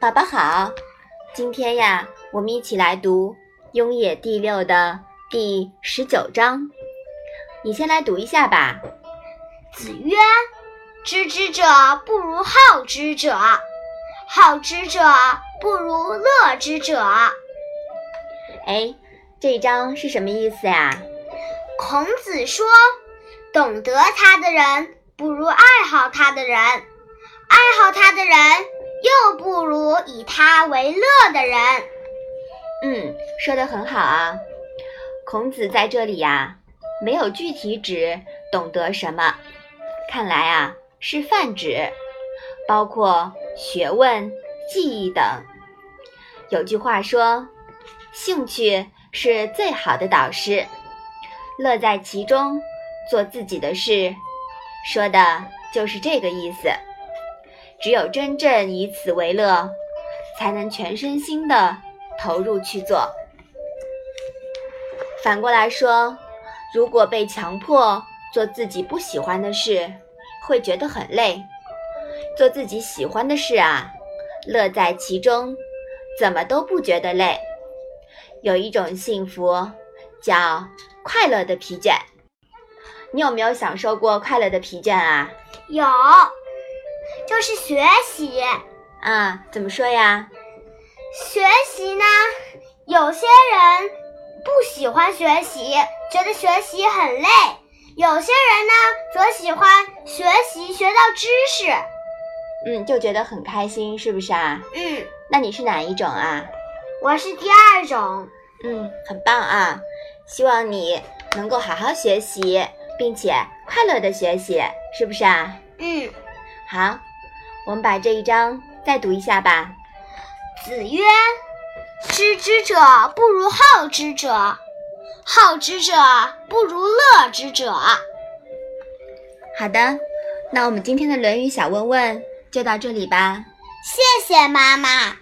宝宝好，今天呀，我们一起来读《雍也》第六的第十九章。你先来读一下吧。子曰：“知之者不如好之者，好之者不如乐之者。”哎，这一章是什么意思呀？孔子说：“懂得他的人，不如爱好他的人；爱好他的人。”又不如以他为乐的人。嗯，说的很好啊。孔子在这里呀，没有具体指懂得什么，看来啊是泛指，包括学问、技艺等。有句话说，兴趣是最好的导师，乐在其中，做自己的事，说的就是这个意思。只有真正以此为乐，才能全身心的投入去做。反过来说，如果被强迫做自己不喜欢的事，会觉得很累。做自己喜欢的事啊，乐在其中，怎么都不觉得累。有一种幸福，叫快乐的疲倦。你有没有享受过快乐的疲倦啊？有。就是学习啊？怎么说呀？学习呢，有些人不喜欢学习，觉得学习很累；有些人呢，则喜欢学习，学到知识，嗯，就觉得很开心，是不是啊？嗯。那你是哪一种啊？我是第二种。嗯，很棒啊！希望你能够好好学习，并且快乐的学习，是不是啊？嗯。好。我们把这一章再读一下吧。子曰：“知之者不如好之者，好之者不如乐之者。”好的，那我们今天的《论语》小问问就到这里吧。谢谢妈妈。